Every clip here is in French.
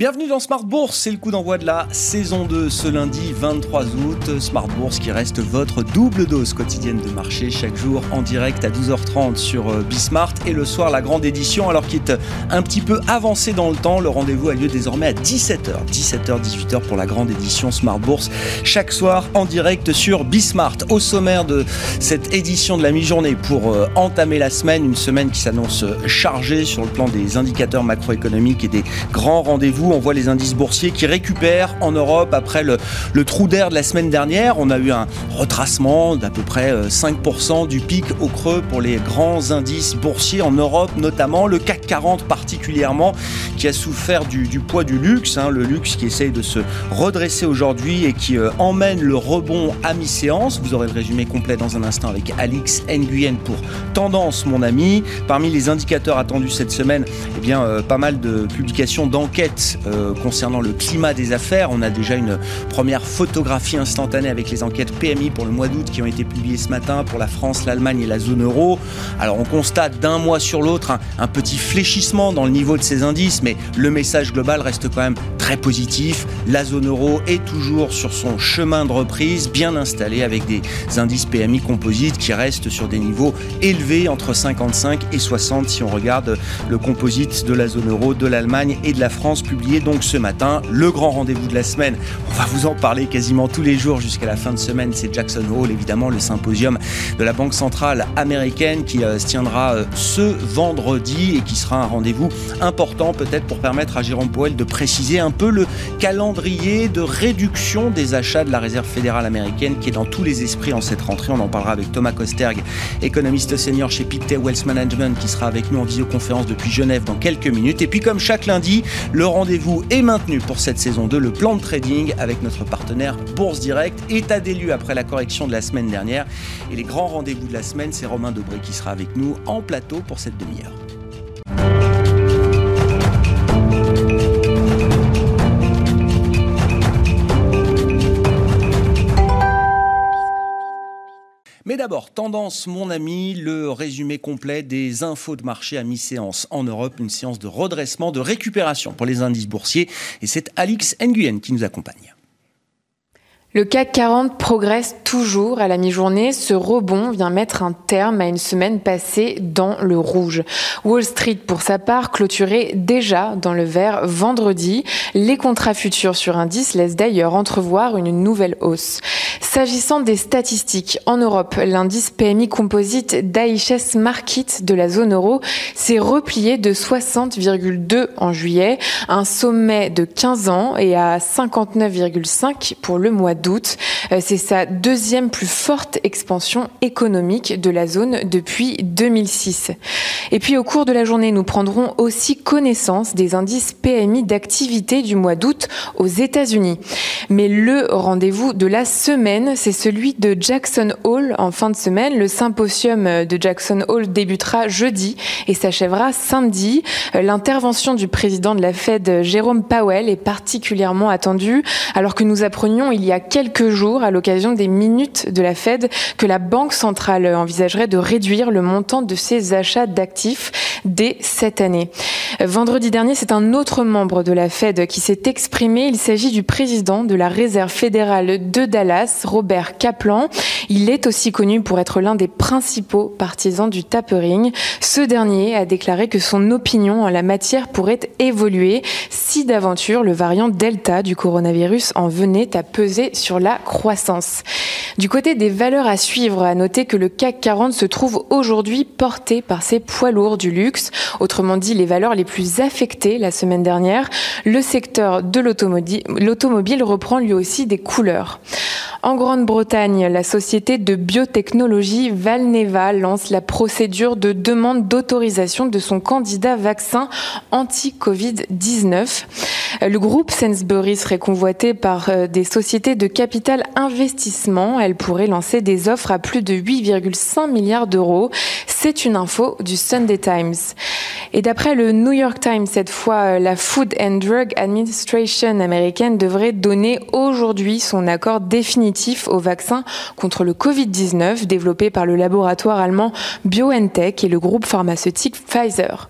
Bienvenue dans Smart Bourse, c'est le coup d'envoi de la saison 2 ce lundi 23 août. Smart Bourse qui reste votre double dose quotidienne de marché chaque jour en direct à 12h30 sur euh, Bismart et le soir la grande édition alors qu'il est un petit peu avancé dans le temps. Le rendez-vous a lieu désormais à 17h, 17h, 18h pour la grande édition Smart Bourse chaque soir en direct sur Bismart. Au sommaire de cette édition de la mi-journée pour euh, entamer la semaine, une semaine qui s'annonce chargée sur le plan des indicateurs macroéconomiques et des grands rendez-vous on voit les indices boursiers qui récupèrent en Europe après le, trou d'air de la semaine dernière. On a eu un retracement d'à peu près 5% euh, du pic au creux pour les grands indices boursiers en Europe, notamment le CAC 40 particulièrement, qui a souffert du, poids du luxe, hein, le luxe qui essaye de se redresser aujourd'hui et qui euh, emmène le rebond à mi-séance. Vous aurez le résumé complet dans un instant avec Alix Nguyen pour Tendance, mon ami. Parmi les indicateurs attendus cette semaine, eh bien, euh, pas mal de publications d'enquêtes euh, concernant le climat des affaires. On a déjà une première photographie instantanée avec les enquêtes PMI pour le mois d'août qui ont été publiées ce matin pour la France, l'Allemagne et la zone euro. Alors on constate d'un mois sur l'autre un, petit fléchissement dans le niveau de ces indices, mais le message global reste quand même très positif. La zone euro est toujours sur son chemin de reprise, bien installé avec des indices PMI composites qui restent sur des niveaux élevés entre 55 et 60 si on regarde le composite de la zone euro, de l'Allemagne et de la France publié donc ce matin. Le grand rendez-vous de la semaine, on va vous en parler quasiment tous les jours jusqu'à la fin de semaine, c'est Jackson Hole, évidemment le symposium de la Banque centrale américaine qui euh, se tiendra euh, ce vendredi et qui sera un rendez-vous important peut-être pour permettre à Jérôme Powell de préciser un peu le calendrier de réduction des achats de la Réserve fédérale américaine qui est dans tous les esprits en cette rentrée. On en parlera avec Thomas Kosterg, économiste senior chez Pictet Wealth Management qui sera avec nous en visioconférence depuis Genève dans quelques minutes. Et puis comme chaque lundi, le rendez-vous vous est maintenu pour cette saison 2, le plan de trading avec notre partenaire Bourse Direct. État des après la correction de la semaine dernière. Et les grands rendez-vous de la semaine, c'est Romain Debré qui sera avec nous en plateau pour cette demi-heure. D'abord, tendance, mon ami, le résumé complet des infos de marché à mi-séance en Europe, une séance de redressement, de récupération pour les indices boursiers. Et c'est Alix Nguyen qui nous accompagne. Le CAC 40 progresse toujours à la mi-journée. Ce rebond vient mettre un terme à une semaine passée dans le rouge. Wall Street, pour sa part, clôturait déjà dans le vert vendredi. Les contrats futurs sur indice laissent d'ailleurs entrevoir une nouvelle hausse. S'agissant des statistiques, en Europe, l'indice PMI composite d'IHS Market de la zone euro s'est replié de 60,2 en juillet, un sommet de 15 ans et à 59,5 pour le mois d'août. Euh, c'est sa deuxième plus forte expansion économique de la zone depuis 2006. Et puis au cours de la journée, nous prendrons aussi connaissance des indices PMI d'activité du mois d'août aux États-Unis. Mais le rendez-vous de la semaine, c'est celui de Jackson Hole en fin de semaine. Le symposium de Jackson Hole débutera jeudi et s'achèvera samedi. Euh, l'intervention du président de la Fed, Jérôme Powell, est particulièrement attendue alors que nous apprenions il y a quelques jours, à l'occasion des minutes de la Fed, que la Banque centrale envisagerait de réduire le montant de ses achats d'actifs dès cette année. Vendredi dernier, c'est un autre membre de la Fed qui s'est exprimé. Il s'agit du président de la Réserve fédérale de Dallas, Robert Kaplan. Il est aussi connu pour être l'un des principaux partisans du tapering. Ce dernier a déclaré que son opinion en la matière pourrait évoluer si d'aventure le variant Delta du coronavirus en venait à peser sur la croissance. Du côté des valeurs à suivre, à noter que le CAC 40 se trouve aujourd'hui porté par ses poids lourds du luxe, autrement dit les valeurs les plus affectées la semaine dernière. Le secteur de l'automobile reprend lui aussi des couleurs. En Grande-Bretagne, la société de biotechnologie Valneva lance la procédure de demande d'autorisation de son candidat vaccin anti-Covid-19. Le groupe Sainsbury serait convoité par euh, des sociétés de capital investissement. Elle pourrait lancer des offres à plus de 8,5 milliards d'euros. C'est une info du Sunday Times. Et d'après le New York Times, cette fois, la Food and Drug Administration américaine devrait donner aujourd'hui son accord définitif au vaccin contre le Covid-19 développé par le laboratoire allemand BioNTech et le groupe pharmaceutique Pfizer.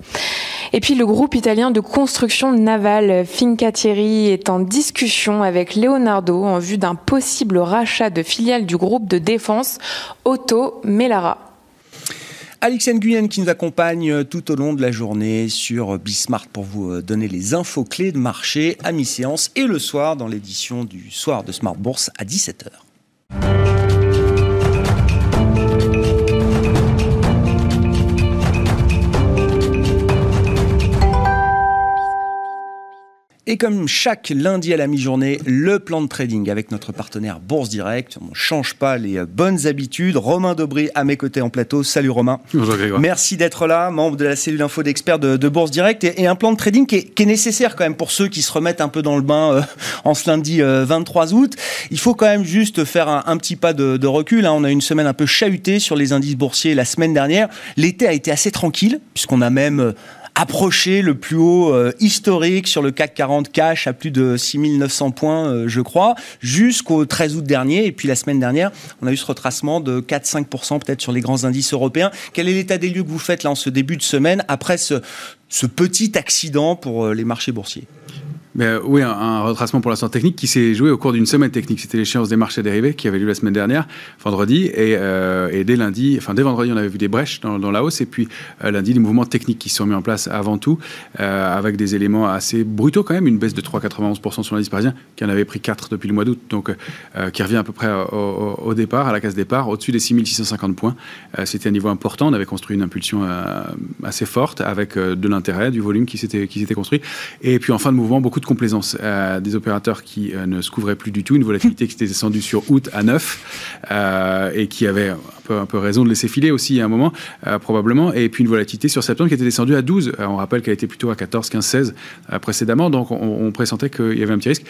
Et puis le groupe italien de construction navale Fincantieri est en discussion avec Leonardo en vue d'un possible rachat de filiales du groupe de défense Auto Melara. Alex Nguyen qui nous accompagne tout au long de la journée sur Bismart pour vous euh, donner les infos clés de marché à mi-séance et le soir dans l'édition du soir de Smart Bourse à 17h. Et comme chaque lundi à la mi-journée, le plan de trading avec notre partenaire Bourse Direct. On ne change pas les euh, bonnes habitudes. Romain Dobré à mes côtés en plateau. Salut Romain. Bonjour Grégoire. Merci d'être là, membre de la cellule info d'experts de, Bourse Direct. Et, un plan de trading qui est, nécessaire quand même pour ceux qui se remettent un peu dans le bain euh, en ce lundi 23 euh, août. Il faut quand même juste faire un, petit pas de, recul. Hein. On a une semaine un peu chahutée sur les indices boursiers la semaine dernière. L'été a été assez tranquille puisqu'on a même approcher le plus haut euh, historique sur le CAC 40 cash à plus de 6900 points, euh, je crois, jusqu'au 13 août dernier. Et puis la semaine dernière, on a eu ce retracement de 4-5% peut-être sur les grands indices européens. Quel est l'état des lieux que vous faites là en ce début de semaine après ce, ce petit accident pour euh, les marchés boursiers? Mais oui, un, retracement pour l'instant technique qui s'est joué au cours d'une semaine technique. C'était l'échéance des marchés dérivés qui avait lieu la semaine dernière, vendredi, et, euh, dès lundi, enfin dès vendredi, on avait vu des brèches dans, la hausse, et puis euh, lundi, des mouvements techniques qui se sont mis en place avant tout, euh, avec des éléments assez brutaux quand même, une baisse de 3,91% sur l'indice parisien, qui en avait pris 4 depuis le mois d'août, donc qui revient à peu près au, au, départ, à la case départ, au-dessus des 6650 points. C'était un niveau important, on avait construit une impulsion assez forte, avec de l'intérêt, du volume qui s'était construit, et puis en fin de mouvement, beaucoup complaisance euh, des opérateurs qui euh, ne se couvraient plus du tout, une volatilité qui était descendue sur août à 9 euh, et qui avait peu, un peu, raison de laisser filer aussi à un moment, probablement, et puis une volatilité sur septembre qui était descendue à 12. on rappelle qu'elle était plutôt à 14, 15, 16 précédemment, donc on, pressentait qu'il y avait un petit risque.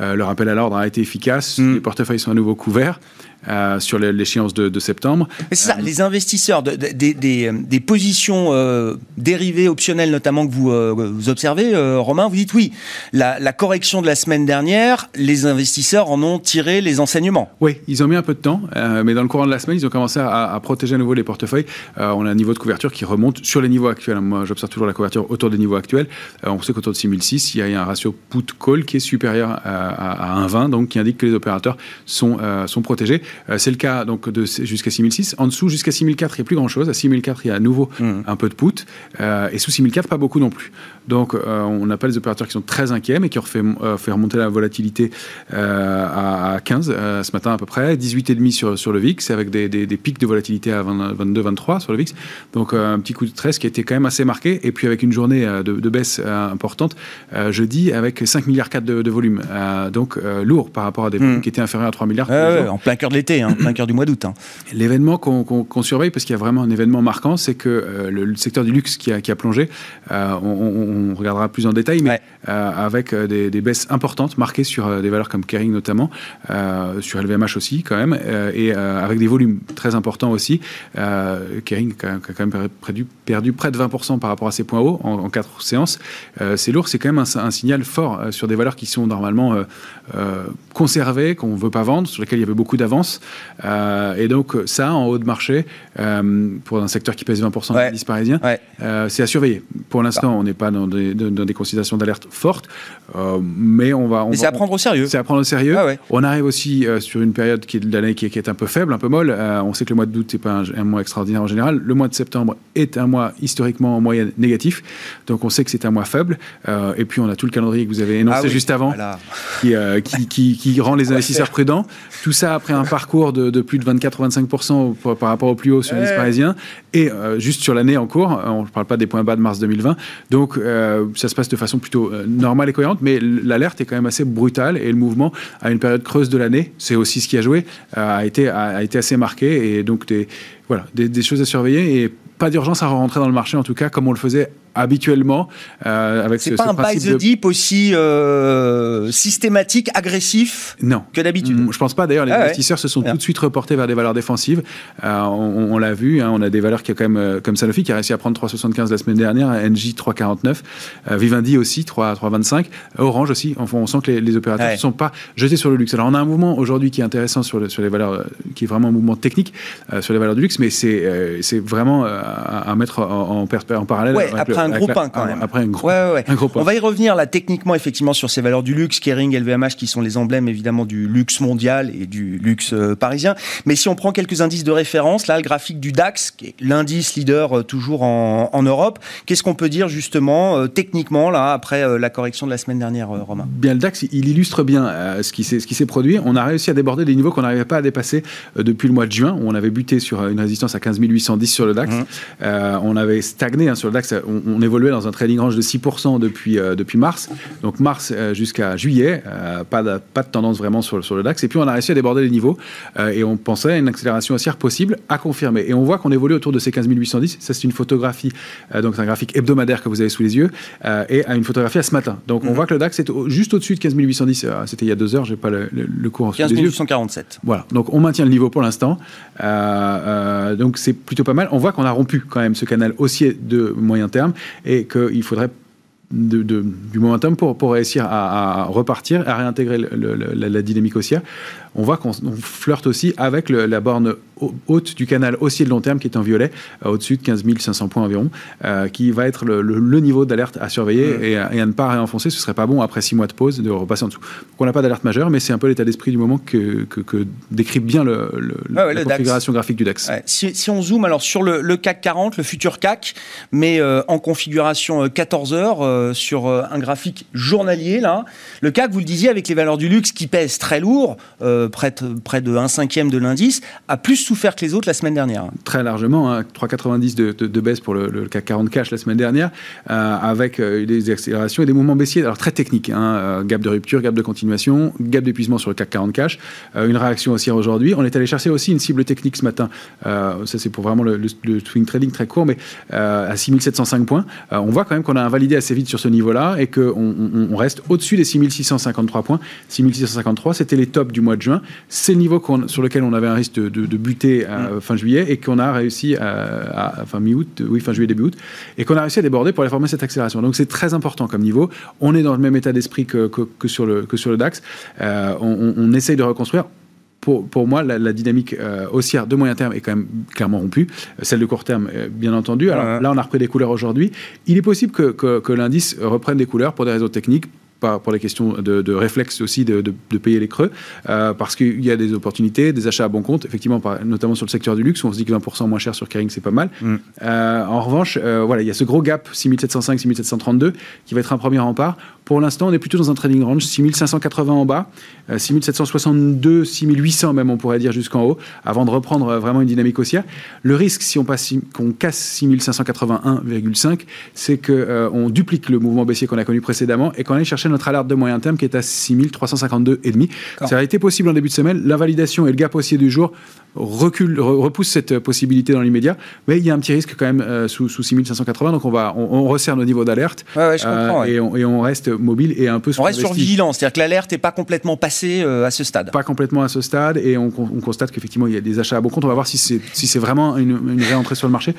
le rappel à l'ordre a été efficace, mm. les portefeuilles sont à nouveau couverts. Euh, sur l'échéance de, septembre. C'est ça, euh, les investisseurs, des, positions euh, dérivées, optionnelles notamment que vous, vous observez, Romain, vous dites oui, la, correction de la semaine dernière, les investisseurs en ont tiré les enseignements. Oui, ils ont mis un peu de temps, mais dans le courant de la semaine, ils ont commencé à, protéger à nouveau les portefeuilles. on a un niveau de couverture qui remonte sur les niveaux actuels. Moi, j'observe toujours la couverture autour des niveaux actuels. on sait qu'autour de 6006, il y a un ratio put-call qui est supérieur à, à 1,20, donc qui indique que les opérateurs sont, sont protégés. Euh, c'est le cas donc de jusqu'à 6006. En dessous, jusqu'à 6004, il n'y a plus grand-chose. À 6004, il y a à nouveau mmh. un peu de put. Euh, et sous 6004, pas beaucoup non plus. Donc, euh, on n'a pas les opérateurs qui sont très inquiets, mais qui ont fait, fait remonter la volatilité à, 15 ce matin à peu près, 18,5 sur, sur le VIX, avec des, des, pics de volatilité à 22, 23 sur le VIX. Donc, un petit coup de stress qui a été quand même assez marqué. Et puis, avec une journée de, baisse importante, jeudi, avec 5 milliards 4 de, volume. donc, lourd par rapport à des mmh. qui étaient inférieurs à 3 milliards. en plein cœur de l'été. Hein, plein cœur du mois d'août. Hein. L'événement qu'on surveille, parce qu'il y a vraiment un événement marquant, c'est que euh, le, secteur du luxe qui a, qui a plongé, euh, on, regardera plus en détail, mais euh, avec des, baisses importantes marquées sur des valeurs comme Kering notamment, sur LVMH aussi quand même, et avec des volumes très importants aussi. Kering a quand même perdu, perdu, près de 20% par rapport à ses points hauts en, quatre séances. c'est lourd, c'est quand même un, un, signal fort sur des valeurs qui sont normalement conservées, qu'on ne veut pas vendre, sur lesquelles il y avait beaucoup d'avance. Euh, et donc, ça, en haut de marché, euh, pour un secteur qui pèse 20% ouais. l'indice parisien, euh, c'est à surveiller. Pour l'instant, on n'est pas dans des, dans des considérations d'alerte fortes, mais on va. mais c'est à prendre au sérieux. C'est à prendre au sérieux. Ah on arrive aussi sur une période qui est de l'année qui, est un peu faible, un peu molle. on sait que le mois d'août, n'est pas un, mois extraordinaire en général. Le mois de septembre est un mois historiquement en moyenne négatif. Donc, on sait que c'est un mois faible. et puis, on a tout le calendrier que vous avez énoncé ah juste avant, qui, qui, qui, rend les investisseurs prudents. Tout ça après un parcours cours de, plus de 24-25% par rapport au plus haut sur l'indice parisien. Et euh, juste sur l'année en cours, on ne parle pas des points bas de mars 2020. Donc euh, ça se passe de façon plutôt euh, normale et cohérente, mais l'alerte est quand même assez brutale et le mouvement à une période creuse de l'année, c'est aussi ce qui a joué, a, été, a, été assez marqué. Et donc des, voilà, des, des choses à surveiller et pas d'urgence à rentrer dans le marché, en tout cas, comme on le faisait habituellement, avec ce, pas un buy the deep aussi systématique, agressif non. que d'habitude. Je pense pas. D'ailleurs, les ah investisseurs se sont tout de suite reportés vers des valeurs défensives. on, l'a vu, hein, on a des valeurs qui, quand même, comme Sanofi, qui a réussi à prendre 3,75 la semaine dernière, NJ 3,49, Vivendi aussi 3,25, Orange aussi. Enfin, on sent que les, opérateurs ne sont pas jetés sur le luxe. Alors, on a un mouvement aujourd'hui qui est intéressant sur, sur les valeurs, qui est vraiment un mouvement technique sur les valeurs du luxe, mais c'est c'est vraiment à, mettre en, en, parallèle. après un gros pain quand même. Après un gros, un gros pain. On va y revenir là techniquement effectivement sur ces valeurs du luxe, Kering, LVMH qui sont les emblèmes évidemment du luxe mondial et du luxe parisien. Mais si on prend quelques indices de référence, là le graphique du DAX, qui est l'indice leader toujours en, en Europe, qu'est-ce qu'on peut dire justement techniquement là après la correction de la semaine dernière, Romain? Bien le DAX, il illustre bien ce qui s'est produit. On a réussi à déborder des niveaux qu'on n'arrivait pas à dépasser depuis le mois de juin où on avait buté sur une résistance à 15 810 sur le DAX. Mmh. Euh, on avait stagné hein, sur le DAX, on, évoluait dans un trading range de 6% depuis, euh, depuis mars. Donc mars euh, jusqu'à juillet, pas, de, pas de tendance vraiment sur, sur le DAX. Et puis on a réussi à déborder les niveaux et on pensait à une accélération haussière possible à confirmer. Et on voit qu'on évolue autour de ces 15 810. Ça, c'est une photographie, donc c'est un graphique hebdomadaire que vous avez sous les yeux, et à une photographie à ce matin. Donc on mmh. voit que le DAX est juste au-dessus de 15 810. C'était il y a deux heures, j'ai pas le, le, cours 15 847. Voilà. Donc on maintient le niveau pour l'instant. donc c'est plutôt pas mal. On voit qu'on a rompu quand même ce canal haussier de moyen terme et qu'il faudrait du momentum pour, réussir à, repartir, à réintégrer la, la, dynamique haussière. On voit qu'on flirte aussi avec la borne haute du canal haussier de long terme qui est en violet, euh, au-dessus de 15 500 points environ, euh, qui va être le, niveau d'alerte à surveiller et, à, ne pas réenfoncer. Ce serait pas bon après six mois de pause de repasser en dessous. Donc on n'a pas d'alerte majeure, mais c'est un peu l'état d'esprit du moment que, que, décrit bien le, la configuration graphique du DAX. Si, on zoome alors sur le, CAC 40, le futur CAC, mais euh, en configuration 14 heures sur un graphique journalier là, le CAC, vous le disiez, avec les valeurs du luxe qui pèsent très lourd près, près de 1 cinquième de l'indice, a plus souffert que les autres la semaine dernière. Très largement, hein, 3,90 de, de, baisse pour le, CAC 40 cash la semaine dernière, euh, avec euh, des accélérations et des mouvements baissiers, alors très techniques, hein, euh, gap de rupture, gap de continuation, gap d'épuisement sur le CAC 40 cash, une réaction haussière aujourd'hui. On est allé chercher aussi une cible technique ce matin, ça c'est pour vraiment le, swing trading très court, mais à 6705 points. on voit quand même qu'on a invalidé assez vite sur ce niveau-là et qu'on on, reste au-dessus des 6653 points. 6653, c'était les tops du mois de juin c'est le niveau sur lequel on avait un risque de, buter à mm. fin juillet et qu'on a réussi à, fin mi-août, oui, fin juillet, début août, et qu'on a réussi à déborder pour aller former cette accélération. Donc c'est très important comme niveau. On est dans le même état d'esprit que, sur le, que sur le DAX. Euh, on, essaye de reconstruire. Pour, pour, moi, la, dynamique euh, haussière de moyen terme est quand même clairement rompue. Celle de court terme, euh, bien entendu. Alors là, on a repris des couleurs aujourd'hui. Il est possible que, que l'indice reprenne des couleurs pour des réseaux techniques, pour les questions de, réflexe aussi de, payer les creux, euh, parce qu'il y a des opportunités, des achats à bon compte, effectivement, notamment sur le secteur du luxe, où on se dit que 20% moins cher sur Kering, c'est pas mal. Mm. Euh, en revanche, euh, voilà, il y a ce gros gap 6705, 6732 qui va être un premier rempart. Pour l'instant, on est plutôt dans un trading range 6580 en bas, 6762, 6800 même, on pourrait dire jusqu'en haut, avant de reprendre vraiment une dynamique haussière. Le risque, si on passe, qu'on casse 6581,5, c'est qu'on duplique le mouvement baissier qu'on a connu précédemment et qu'on aille chercher notre alerte de moyen terme qui est à 6352,5. Ça a été possible en début de semaine. La validation et le gap haussier du jour recule, repousse cette possibilité dans l'immédiat. Mais il y a un petit risque quand même euh, sous, sous 6580. Donc on, va, on, resserre nos niveaux d'alerte. Euh, et, on, reste mobile et un peu On reste sur vigilance. C'est-à-dire que l'alerte n'est pas complètement passée euh, à ce stade. Pas complètement à ce stade. Et on, constate qu'effectivement, il y a des achats à bon compte. On va voir si c'est si vraiment une, une réentrée sur le marché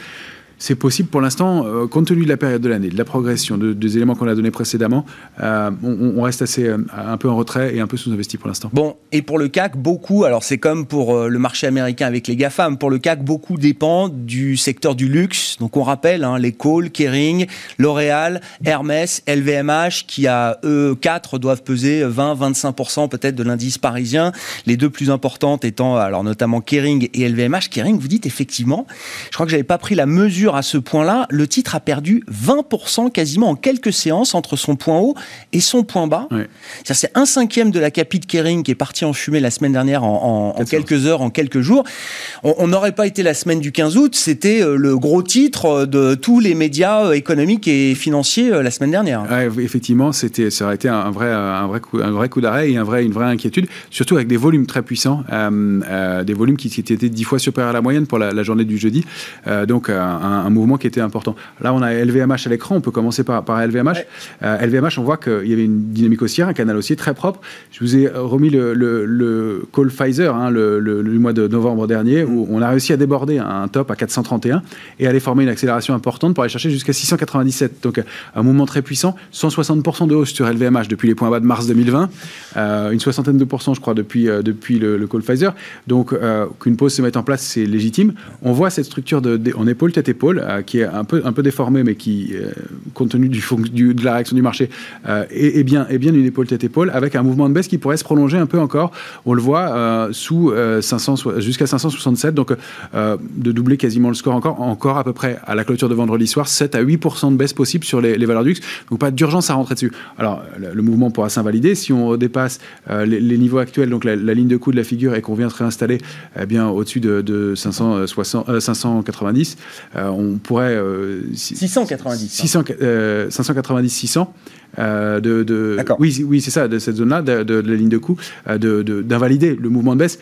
c'est possible pour l'instant, euh, compte tenu de la période de l'année, de la progression, des éléments qu'on a donnés précédemment, euh, on, reste assez euh, un peu en retrait et un peu sous-investi pour l'instant. Bon, et pour le CAC, beaucoup, alors c'est comme pour le marché américain avec les GAFAM, pour le CAC, beaucoup dépend du secteur du luxe. Donc on rappelle, hein, les Cole, Kering, L'Oréal, Hermès, LVMH, qui à eux quatre doivent peser 20-25% peut-être de l'indice parisien. Les deux plus importantes étant, alors notamment Kering et LVMH. Kering, vous dites effectivement, je crois que j'avais pas pris la mesure à ce point-là, le titre a perdu 20% quasiment en quelques séances entre son point haut et son point bas. C'est un cinquième de la capi de Kering qui est parti en fumée la semaine dernière en, quelques heures, en quelques jours. On n'aurait pas été la semaine du 15 août, c'était euh, le gros titre euh, de tous les médias euh, économiques et financiers la semaine dernière. effectivement, c'était, ça aurait été un vrai, un vrai coup, un vrai coup d'arrêt et un vrai, une vraie inquiétude, surtout avec des volumes très puissants, des volumes qui, étaient dix fois supérieurs à la moyenne pour la, journée du jeudi. donc un un, mouvement qui était important. Là, on a LVMH à l'écran, on peut commencer par, par LVMH. LVMH, on voit qu'il y avait une dynamique haussière, un canal haussier très propre. Je vous ai remis le, le, call Pfizer hein, le, mois de novembre dernier, où on a réussi à déborder un top à 431 et aller former une accélération importante pour aller chercher jusqu'à 697. Donc un mouvement très puissant, 160% de hausse sur LVMH depuis les points bas de mars 2020, euh, une soixantaine de pourcents, je crois, depuis, euh, depuis le, call Pfizer. Donc euh, qu'une pause se mette en place, c'est légitime. On voit cette structure de, en épaule, tête-épaule, qui est un peu, un peu déformée, mais qui, compte tenu de la réaction du marché, est, bien, est bien une épaule, tête-épaule, avec un mouvement de baisse qui pourrait se prolonger un peu encore. On le voit sous 500, jusqu'à 567, donc de doubler quasiment le score encore, encore à peu près à la clôture de vendredi soir, 7 à 8% de baisse possible sur les, valeurs du luxe. Donc pas d'urgence à rentrer dessus. Alors le, mouvement pourra s'invalider si on dépasse euh, les, niveaux actuels, donc la, ligne de coût de la figure et qu'on vient de réinstaller eh bien au-dessus de, 560, 590, euh, euh, on pourrait 690 590 600 de, de oui, oui c'est ça, de cette zone-là, de, la ligne de coût, d'invalider le mouvement de baisse,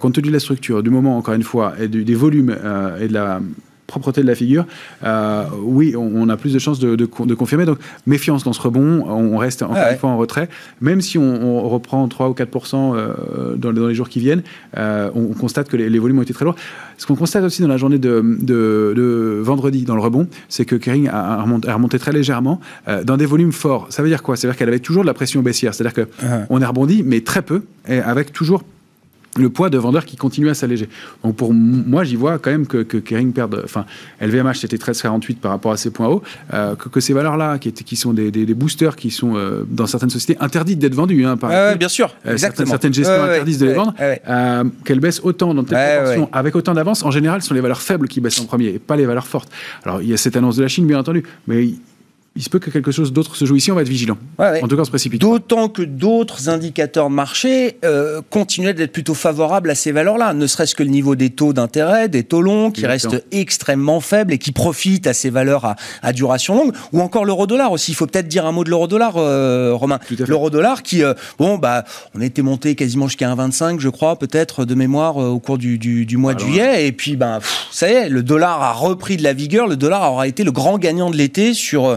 compte tenu de la structure, du moment, encore une fois, et des volumes et de la propreté de la figure, euh, oui, on, a plus de chances de, de, confirmer. Donc, méfiance dans ce rebond. On reste encore une fois en retrait. Même si on, reprend 3 ou 4 euh, dans, les, dans, les jours qui viennent, euh, on, constate que les, volumes ont été très lourds. Ce qu'on constate aussi dans la journée de, vendredi, dans le rebond, c'est que Kering a, remonté, très légèrement dans des volumes forts. Ça veut dire quoi? Ça veut dire qu'elle avait toujours de la pression baissière. C'est-à-dire qu'on est rebondi, mais très peu, et avec toujours le poids de vendeurs qui continue à s'alléger. Donc pour moi, j'y vois quand même que, Kering perd. Enfin, LVMH c'était 13,48 par rapport à ces points hauts. Euh, que, ces valeurs-là, qui, qui sont des, boosters, qui sont euh, dans certaines sociétés interdites d'être vendues, hein, par bien sûr, euh, exactement. Certaines, gestions interdisent de les vendre, qu'elles baissent autant dans telle proportion, avec autant d'avance. En général, ce sont les valeurs faibles qui baissent en premier, et pas les valeurs fortes. Alors il y a cette annonce de la Chine, bien entendu, mais il se peut que quelque chose d'autre se joue ici, on va être vigilant. En tout cas, on se précipite. D'autant que d'autres indicateurs de marché euh, continuent d'être plutôt favorables à ces valeurs-là, ne serait-ce que le niveau des taux d'intérêt, des taux longs, qui restent extrêmement faibles et qui profitent à ces valeurs à, duration longue, ou encore l'euro-dollar aussi. Il faut peut-être dire un mot de l'euro-dollar, euh, Romain. L'euro-dollar qui, euh, bon, bah, on était monté quasiment jusqu'à 1,25, je crois, peut-être de mémoire au cours du, mois de juillet, et puis, ben, ça y est, le dollar a repris de la vigueur, le dollar aura été le grand gagnant de l'été sur euh,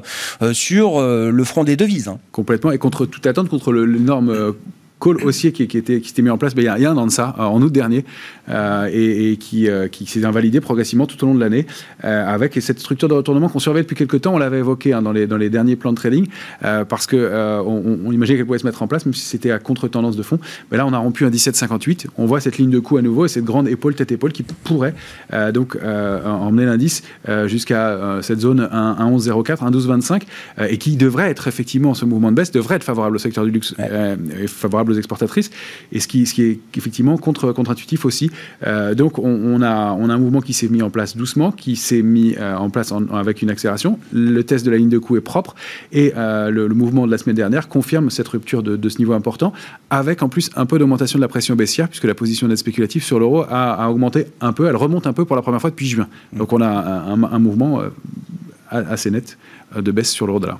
sur euh, le front des devises. Hein. Complètement, et contre toute attente, contre l'énorme euh, call haussier qui, était, s'était mis en place ben, il y a un an de ça, en août dernier, et, qui, qui s'est invalidé progressivement tout au long de l'année, avec cette structure de retournement qu'on surveille depuis quelques temps. On l'avait évoqué hein, dans, les, dans les derniers plans de trading, parce qu'on on, imaginait qu'elle pouvait se mettre en place, même si c'était à contre-tendance de fond. Mais là, on a rompu un 17,58. On voit cette ligne de coup à nouveau et cette grande épaule, tête-épaule qui pourrait donc emmener l'indice jusqu'à cette zone 1,11,04, 1,12,25, et qui devrait être effectivement, ce mouvement de baisse devrait être favorable au secteur du luxe, et favorable aux exportatrices, et ce qui, ce qui est effectivement contre, contre-intuitif aussi. Euh, donc on, a, on a un mouvement qui s'est mis en place doucement, qui s'est mis euh, en place avec une accélération. Le test de la ligne de coût est propre, et euh, le, mouvement de la semaine dernière confirme cette rupture de, ce niveau important, avec en plus un peu d'augmentation de la pression baissière, puisque la position net spéculative sur l'euro a, augmenté un peu, elle remonte un peu pour la première fois depuis juin. Donc on a un, un mouvement assez net de baisse sur l'euro dollar.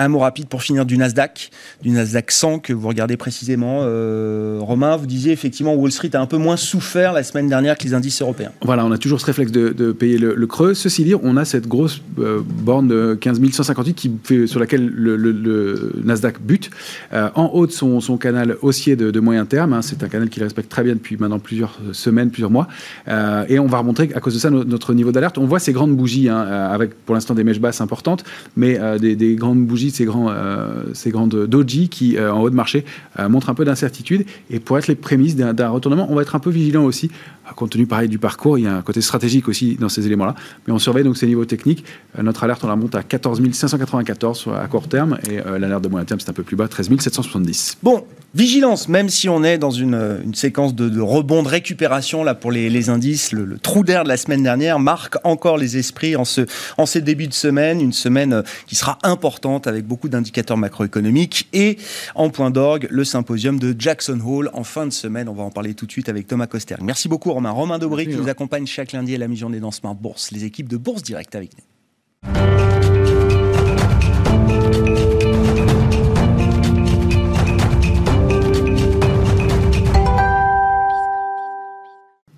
Un mot rapide pour finir du Nasdaq, du Nasdaq 100 que vous regardez précisément. Euh, Romain, vous disiez effectivement Wall Street a un peu moins souffert la semaine dernière que les indices européens. Voilà, on a toujours ce réflexe de, payer le, creux. Ceci dit, on a cette grosse euh, borne de 15 158 qui fait, sur laquelle le, Nasdaq bute. Euh, en haut de son, canal haussier de, moyen terme, hein, c'est un canal qu'il respecte très bien depuis maintenant plusieurs semaines, plusieurs mois. et on va remontrer à cause de ça notre niveau d'alerte. On voit ces grandes bougies hein, avec pour l'instant des mèches basses importantes, mais des grandes bougies ces, grands, euh, ces grandes doji qui, euh, en haut de marché, euh, montrent un peu d'incertitude. Et pour être les prémices d'un retournement, on va être un peu vigilant aussi, compte tenu pareil du parcours. Il y a un côté stratégique aussi dans ces éléments-là. Mais on surveille donc ces niveaux techniques. notre alerte, on la monte à 14 594 à court terme. Et l'alerte de moyen terme, c'est un peu plus bas, 13 770. Bon, vigilance, même si on est dans une, séquence de, de, rebond, de récupération là pour les, les indices, le, trou d'air de la semaine dernière marque encore les esprits en, ce, en ces débuts de semaine, une semaine qui sera importante avec beaucoup d'indicateurs macroéconomiques et en point d'orgue le symposium de Jackson Hole en fin de semaine. On va en parler tout de suite avec Thomas Coster. Merci beaucoup Romain. Romain Dobry qui nous accompagne chaque lundi à la mi-journée dans Smart Bourse. Les équipes de Bourse Direct avec nous.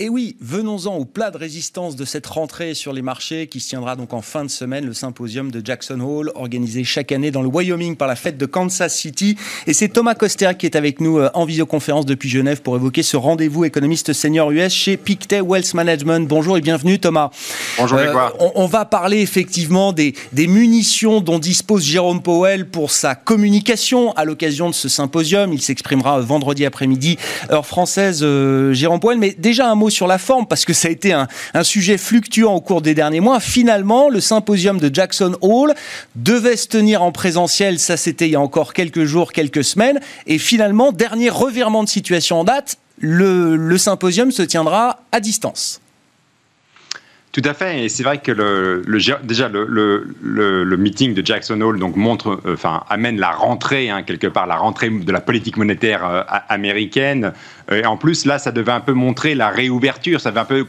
Et oui, venons Venons-en au plat de résistance de cette rentrée sur les marchés qui se tiendra donc en fin de semaine, le symposium de Jackson Hole, organisé chaque année dans le Wyoming par la fête de Kansas City. Et c'est Thomas Coster qui est avec nous euh, en visioconférence depuis Genève pour évoquer ce rendez-vous économiste senior US chez Pictet Wealth Management. Bonjour et bienvenue Thomas. Bonjour euh, on, on, va parler effectivement des, des munitions dont dispose Jérôme Powell pour sa communication à l'occasion de ce symposium. Il s'exprimera vendredi après-midi, heure française, euh, Jérôme Powell. Mais déjà un mot sur la forme parce que ça a été un, sujet fluctuant au cours des derniers mois. Finalement, le symposium de Jackson Hall devait se tenir en présentiel, ça c'était il y a encore quelques jours, quelques semaines, et finalement, dernier revirement de situation en date, le symposium se tiendra à distance. Tout à fait, et c'est vrai que le, déjà le, meeting de Jackson Hole euh, amène la rentrée hein, quelque part, la rentrée de la politique monétaire euh, américaine. Euh, et en plus là, ça devait un peu montrer la réouverture, ça devait un peu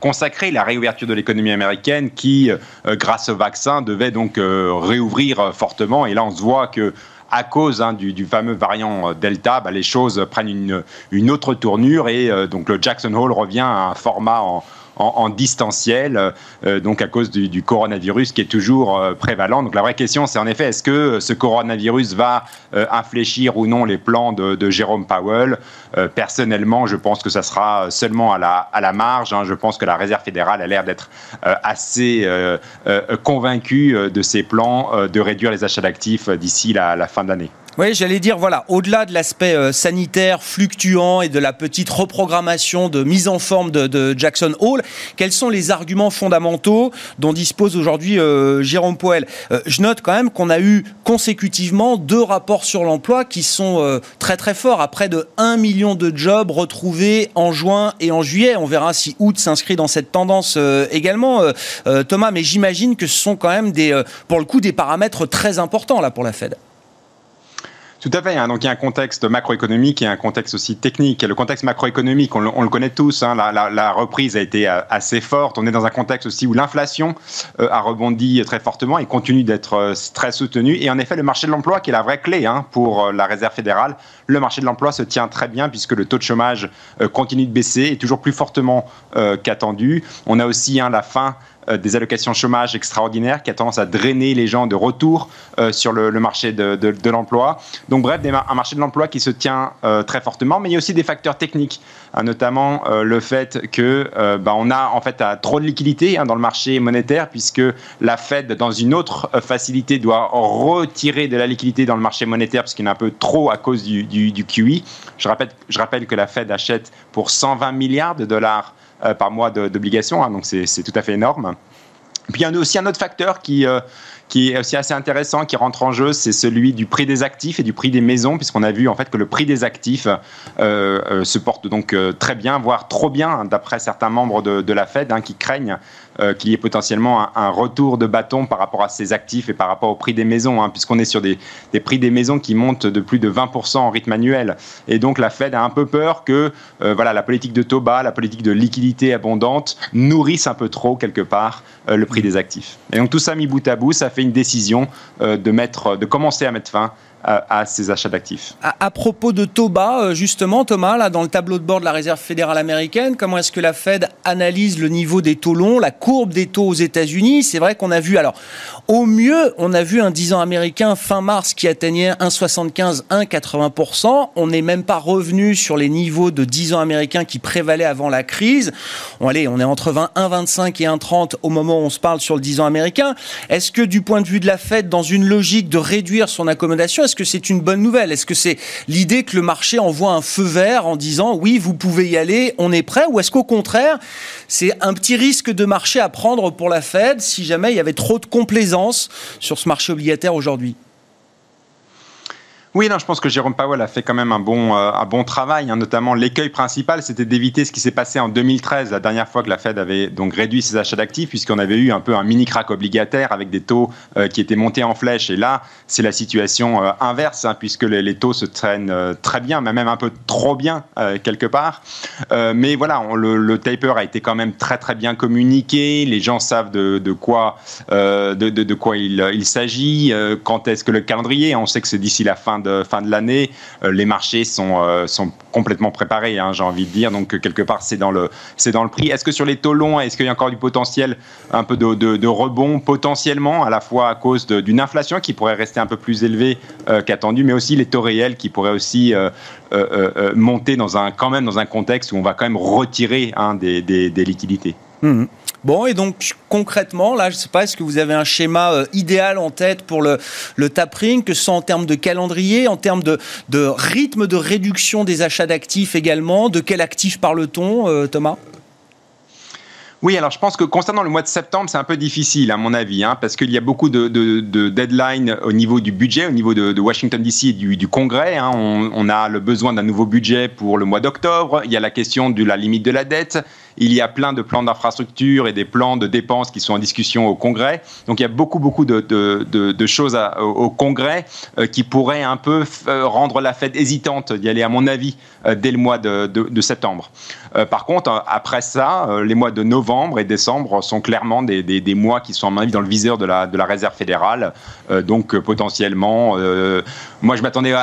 consacrer la réouverture de l'économie américaine qui, grâce au vaccin, devait donc réouvrir fortement. Et là, on se voit que à cause hein, du, fameux variant Delta, bah, les choses prennent une autre tournure et donc le Jackson Hole revient à un format en en, distanciel, euh, donc à cause du, coronavirus qui est toujours euh, prévalent. Donc la vraie question, c'est en effet, est-ce que ce coronavirus va euh, infléchir ou non les plans de, Jérôme Powell? Personnellement, je pense que ça sera seulement à la, marge. Hein. Je pense que la Réserve fédérale a l'air d'être assez convaincue de ses plans de réduire les achats d'actifs d'ici la fin de l'année. Oui, j'allais dire, voilà, au-delà de l'aspect euh, sanitaire fluctuant et de la petite reprogrammation de mise en forme de, Jackson Hole, quels sont les arguments fondamentaux dont dispose aujourd'hui euh, Jérôme Poel euh, Je note quand même qu'on a eu consécutivement deux rapports sur l'emploi qui sont très très forts, à près de 1 million de jobs retrouvés en juin et en juillet. On verra si août s'inscrit dans cette tendance également, Thomas, mais j'imagine que ce sont quand même des, pour le coup des paramètres très importants là pour la Fed. Tout à fait. Hein. Donc il y a un contexte macroéconomique et un contexte aussi technique. Le contexte macroéconomique, on le, connaît tous. Hein. La, reprise a été euh, assez forte. On est dans un contexte aussi où l'inflation euh, a rebondi très fortement et continue d'être euh, très soutenue. Et en effet, le marché de l'emploi, qui est la vraie clé hein, pour la Réserve fédérale, le marché de l'emploi se tient très bien puisque le taux de chômage continue de baisser et toujours plus fortement qu'attendu. On a aussi la fin euh, des allocations chômage extraordinaires qui a tendance à drainer les gens de retour euh, sur le, marché de, l'emploi. Donc bref, un marché de l'emploi qui se tient euh, très fortement, mais il y a aussi des facteurs techniques, hein, notamment le fait que bah, on a en fait trop de liquidités hein, dans le marché monétaire puisque la Fed, dans une autre facilité, doit retirer de la liquidité dans le marché monétaire parce qu'il y en a un peu trop à cause du, QI. Je rappelle, je rappelle que la Fed achète pour 120 milliards de dollars euh, par mois d'obligations, hein, donc c'est tout à fait énorme. Puis il y a aussi un autre facteur qui, euh, qui est aussi assez intéressant, qui rentre en jeu, c'est celui du prix des actifs et du prix des maisons, puisqu'on a vu en fait que le prix des actifs euh, euh, se porte donc euh, très bien, voire trop bien, hein, d'après certains membres de, la Fed, hein, qui craignent qu'il y ait potentiellement un, retour de bâton par rapport à ces actifs et par rapport au prix des maisons, hein, puisqu'on est sur des, prix des maisons qui montent de plus de 20% en rythme annuel. Et donc la Fed a un peu peur que voilà, la politique de taux bas, la politique de liquidité abondante nourrisse un peu trop quelque part le prix des actifs. Et donc tout ça mis bout à bout, ça fait une décision euh, de, mettre, de commencer à mettre fin à, ces achats d'actifs. À, propos de taux bas, euh, justement, Thomas, là, dans le tableau de bord de la Réserve fédérale américaine, comment est-ce que la Fed analyse le niveau des taux longs, la courbe des taux aux États-Unis? C'est vrai qu'on a vu, alors, au mieux, on a vu un 10 ans américain fin mars qui atteignait 1,75, 1,80%. On n'est même pas revenu sur les niveaux de 10 ans américains qui prévalaient avant la crise. On est entre 1,25 et 1,30 au moment où on se parle sur le 10 ans américain. Est-ce que du point de vue de la Fed, dans une logique de réduire son accommodation, est-ce que c'est une bonne nouvelle? Est-ce que c'est l'idée que le marché envoie un feu vert en disant oui, vous pouvez y aller, on est prêt? Ou est-ce qu'au contraire, c'est un petit risque de marché à prendre pour la Fed si jamais il y avait trop de complaisance sur ce marché obligataire aujourd'hui? Oui, non, je pense que Jérôme Powell a fait quand même un bon, euh, un bon travail. Hein, notamment, l'écueil principal, c'était d'éviter ce qui s'est passé en 2013, la dernière fois que la Fed avait donc réduit ses achats d'actifs, puisqu'on avait eu un peu un mini crack obligataire avec des taux euh, qui étaient montés en flèche. Et là, c'est la situation euh, inverse, hein, puisque les, taux se traînent très bien, mais même un peu trop bien quelque part. mais voilà, le, taper a été quand même très très bien communiqué. Les gens savent de, quoi, de, quoi il, il s'agit. quand est-ce que le calendrier On sait que c'est d'ici la fin fin de l'année, les marchés sont, sont complètement préparés, hein, j'ai envie de dire. Donc, quelque part, c'est dans le, dans le prix. Est-ce que sur les taux longs, est-ce qu'il y a encore du potentiel, un peu de, rebond potentiellement, à la fois à cause d'une inflation qui pourrait rester un peu plus élevée qu'attendu, mais aussi les taux réels qui pourraient aussi monter dans un, quand même dans un contexte où on va quand même retirer hein, des, des, liquidités? Mmh. Bon, et donc concrètement, là, je ne sais pas, est-ce que vous avez un schéma euh, idéal en tête pour le, le tapering, que ce soit en termes de calendrier, en termes de, de rythme de réduction des achats d'actifs également? De quel actif parle-t-on, euh, Thomas? Oui, alors je pense que concernant le mois de septembre, c'est un peu difficile à mon avis, hein, parce qu'il y a beaucoup de, de, deadlines au niveau du budget, au niveau de, Washington DC et du, du Congrès. Hein. On, on, a le besoin d'un nouveau budget pour le mois d'octobre. Il y a la question de la limite de la dette. Il y a plein de plans d'infrastructure et des plans de dépenses qui sont en discussion au Congrès. Donc il y a beaucoup, beaucoup de, choses au, Congrès euh, qui pourraient un peu euh, rendre la fête hésitante d'y aller, à mon avis, euh, dès le mois de, septembre. par contre, après ça, les mois de novembre et décembre sont clairement des, mois qui sont, à mon avis, dans le viseur de la, la Réserve fédérale. donc potentiellement, moi je m'attendais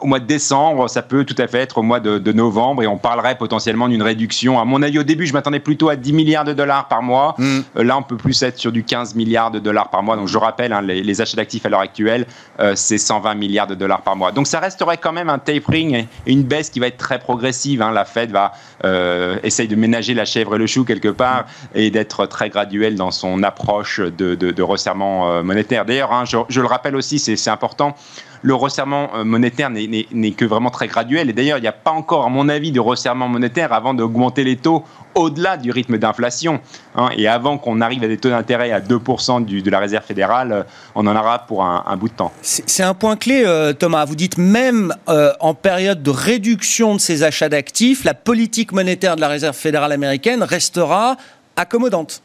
au mois de décembre, ça peut tout à fait être au mois de, novembre et on parlerait potentiellement d'une réduction. À mon avis, au début, je m'attendais plutôt à 10 milliards de dollars par mois. Mm. Euh, là, on peut plus être sur du 15 milliards de dollars par mois. Donc, je rappelle, hein, les, achats d'actifs à l'heure actuelle, euh, c'est 120 milliards de dollars par mois. Donc, ça resterait quand même un tapering et une baisse qui va être très progressive. Hein. La Fed va euh, essayer de ménager la chèvre et le chou quelque part et d'être très graduelle dans son approche de, resserrement monétaire. D'ailleurs, hein, je, le rappelle aussi, c'est important le resserrement euh, monétaire n'est que vraiment très graduel. Et d'ailleurs, il n'y a pas encore, à mon avis, de resserrement monétaire avant d'augmenter les taux au-delà du rythme d'inflation. Hein. et avant qu'on arrive à des taux d'intérêt à 2% de la Réserve fédérale, euh, on en aura pour un, bout de temps. C'est un point clé, euh, Thomas. Vous dites même en période de réduction de ces achats d'actifs, la politique monétaire de la Réserve fédérale américaine restera accommodante.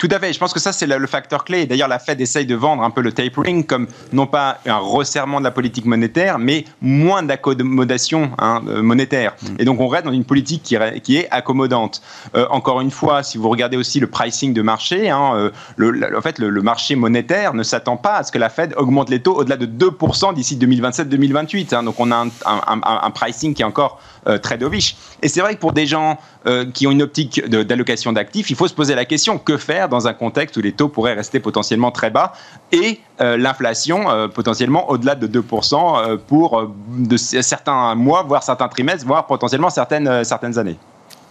Tout à fait. Je pense que ça, c'est le, facteur clé. D'ailleurs, la Fed essaye de vendre un peu le tapering comme non pas un resserrement de la politique monétaire, mais moins d'accommodation hein, euh, monétaire. Mm. Et donc, on reste dans une politique qui, qui est accommodante. Euh, encore une fois, si vous regardez aussi le pricing de marché, hein, euh, le, en fait, le, marché monétaire ne s'attend pas à ce que la Fed augmente les taux au-delà de 2% d'ici 2027-2028. Hein. Donc, on a un, un, pricing qui est encore très dovish. Et c'est vrai que pour des gens qui ont une optique d'allocation d'actifs, il faut se poser la question que faire dans un contexte où les taux pourraient rester potentiellement très bas et euh, l'inflation euh, potentiellement au-delà de 2% euh, pour de certains mois, voire certains trimestres, voire potentiellement certaines années.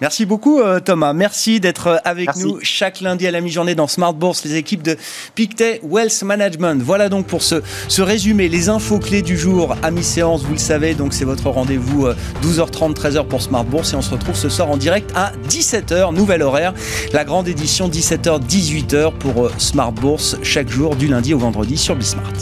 Merci beaucoup euh, Thomas. Merci d'être euh, avec nous chaque lundi à la mi-journée dans Smart Bourse, les équipes de Pictet Wealth Management. Voilà donc pour ce, ce résumé, les infos clés du jour à mi-séance, vous le savez, donc c'est votre rendez-vous 12h30, euh, 13h pour Smart Bourse et on se retrouve ce soir en direct à 17h, nouvel horaire, la grande édition 17h, 18h pour Smart Bourse chaque jour du lundi au vendredi sur Bismart.